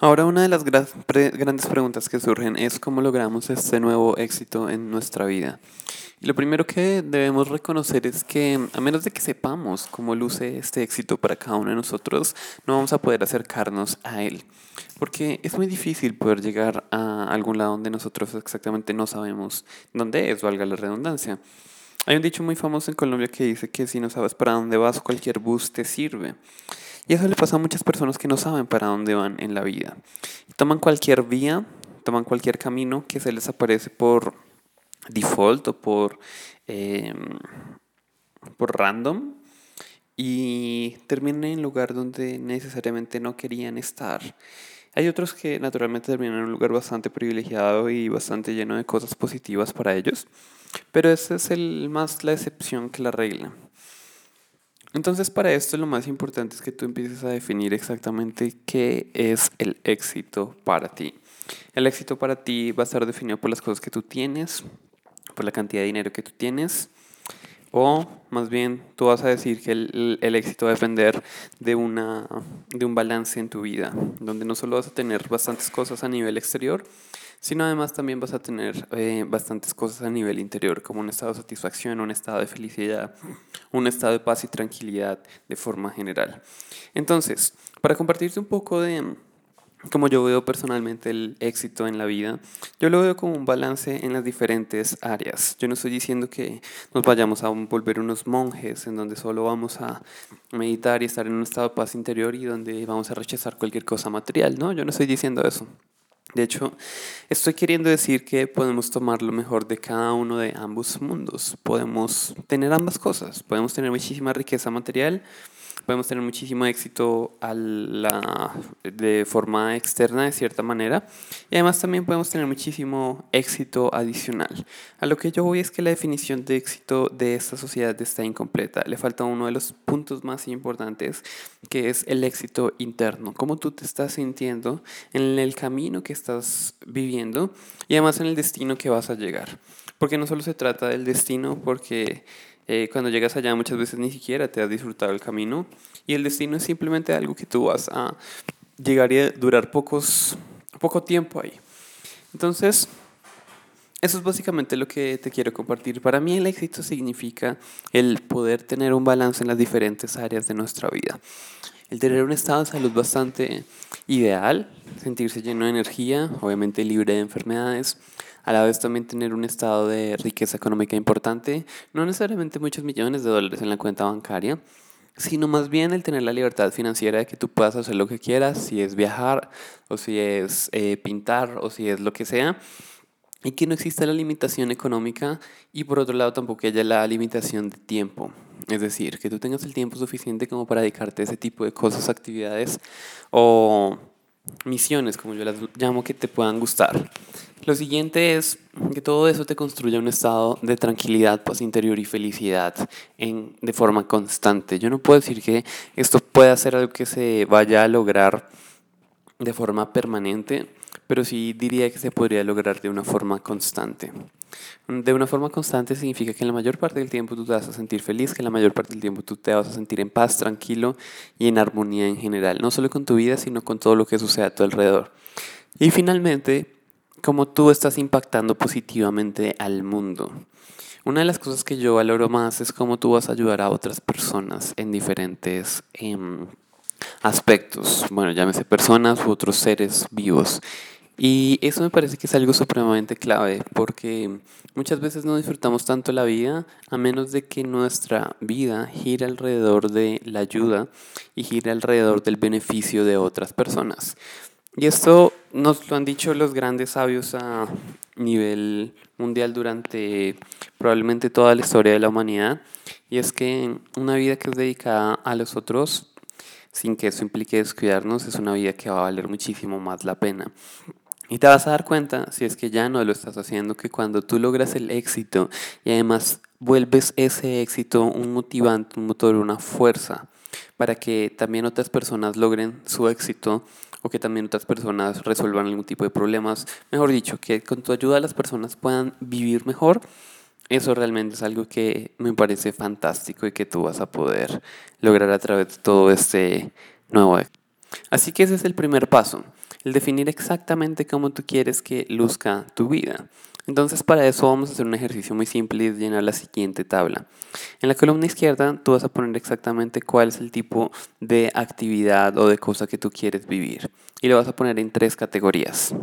Ahora una de las grandes preguntas que surgen es cómo logramos este nuevo éxito en nuestra vida. Y lo primero que debemos reconocer es que a menos de que sepamos cómo luce este éxito para cada uno de nosotros, no vamos a poder acercarnos a él. Porque es muy difícil poder llegar a algún lado donde nosotros exactamente no sabemos dónde es, valga la redundancia. Hay un dicho muy famoso en Colombia que dice que si no sabes para dónde vas, cualquier bus te sirve. Y eso le pasa a muchas personas que no saben para dónde van en la vida. Toman cualquier vía, toman cualquier camino que se les aparece por default o por, em, por random y terminan en lugar donde necesariamente no querían estar. Hay otros que naturalmente terminan en un lugar bastante privilegiado y bastante lleno de cosas positivas para ellos, pero esa es el, más la excepción que la regla. Entonces para esto lo más importante es que tú empieces a definir exactamente qué es el éxito para ti. El éxito para ti va a estar definido por las cosas que tú tienes, por la cantidad de dinero que tú tienes, o más bien tú vas a decir que el, el, éxito va a depender de, una, de un balance en tu vida, donde no solo vas a tener bastantes cosas a nivel exterior, sino además también vas a tener eh, bastantes cosas a nivel interior, como un estado de satisfacción, un estado de felicidad, un estado de paz y tranquilidad de forma general. Entonces, para compartirte un poco de como yo veo personalmente el éxito en la vida, yo lo veo como un balance en las diferentes áreas. Yo no estoy diciendo que nos vayamos a volver unos monjes en donde solo vamos a meditar y estar en un estado de paz interior y donde vamos a rechazar cualquier cosa material, ¿no? Yo no estoy diciendo eso. De hecho, estoy queriendo decir que podemos tomar lo mejor de cada uno de ambos mundos. Podemos tener ambas cosas. Podemos tener muchísima riqueza material podemos tener muchísimo éxito a la, de forma externa de cierta manera y además también podemos tener muchísimo éxito adicional. A lo que yo voy es que la definición de éxito de esta sociedad está incompleta. Le falta uno de los puntos más importantes que es el éxito interno, cómo tú te estás sintiendo en el camino que estás viviendo y además en el destino que vas a llegar. Porque no solo se trata del destino, porque eh, cuando llegas allá muchas veces ni siquiera te has disfrutado el camino y el destino es simplemente algo que tú vas a llegar y durar pocos, poco tiempo ahí. Entonces, eso es básicamente lo que te quiero compartir. Para mí el éxito significa el poder tener un balance en las diferentes áreas de nuestra vida. El tener un estado de salud bastante ideal, sentirse lleno de energía, obviamente libre de enfermedades, a la vez también tener un estado de riqueza económica importante, no necesariamente muchos millones de dólares en la cuenta bancaria, sino más bien el tener la libertad financiera de que tú puedas hacer lo que quieras, si es viajar o si es eh, pintar o si es lo que sea, y que no exista la limitación económica y por otro lado tampoco haya la limitación de tiempo. Es decir, que tú tengas el tiempo suficiente como para dedicarte a ese tipo de cosas, actividades o misiones, como yo las llamo, que te puedan gustar. Lo siguiente es que todo eso te construya un estado de tranquilidad, paz interior y felicidad en, de forma constante. Yo no puedo decir que esto pueda ser algo que se vaya a lograr de forma permanente, pero sí diría que se podría lograr de una forma constante. De una forma constante significa que en la mayor parte del tiempo tú te vas a sentir feliz, que en la mayor parte del tiempo tú te vas a sentir en paz, tranquilo y en armonía en general, no solo con tu vida, sino con todo lo que sucede a tu alrededor. Y finalmente, cómo tú estás impactando positivamente al mundo. Una de las cosas que yo valoro más es cómo tú vas a ayudar a otras personas en diferentes em, aspectos, bueno, llámese personas u otros seres vivos. Y eso me parece que es algo supremamente clave porque muchas veces no disfrutamos tanto la vida a menos de que nuestra vida gire alrededor de la ayuda y gire alrededor del beneficio de otras personas. Y esto nos lo han dicho los grandes sabios a nivel mundial durante probablemente toda la historia de la humanidad. Y es que una vida que es dedicada a los otros, sin que eso implique descuidarnos, es una vida que va a valer muchísimo más la pena. Y te vas a dar cuenta, si es que ya no lo estás haciendo, que cuando tú logras el éxito y además vuelves ese éxito un motivante, un motor, una fuerza para que también otras personas logren su éxito o que también otras personas resuelvan algún tipo de problemas. Mejor dicho, que con tu ayuda las personas puedan vivir mejor. Eso realmente es algo que me parece fantástico y que tú vas a poder lograr a través de todo este nuevo éxito. Así que ese es el primer paso, el definir exactamente cómo tú quieres que luzca tu vida. Entonces para eso vamos a hacer un ejercicio muy simple y es llenar la siguiente tabla. En la columna izquierda tú vas a poner exactamente cuál es el tipo de actividad o de cosa que tú quieres vivir y lo vas a poner en tres categorías.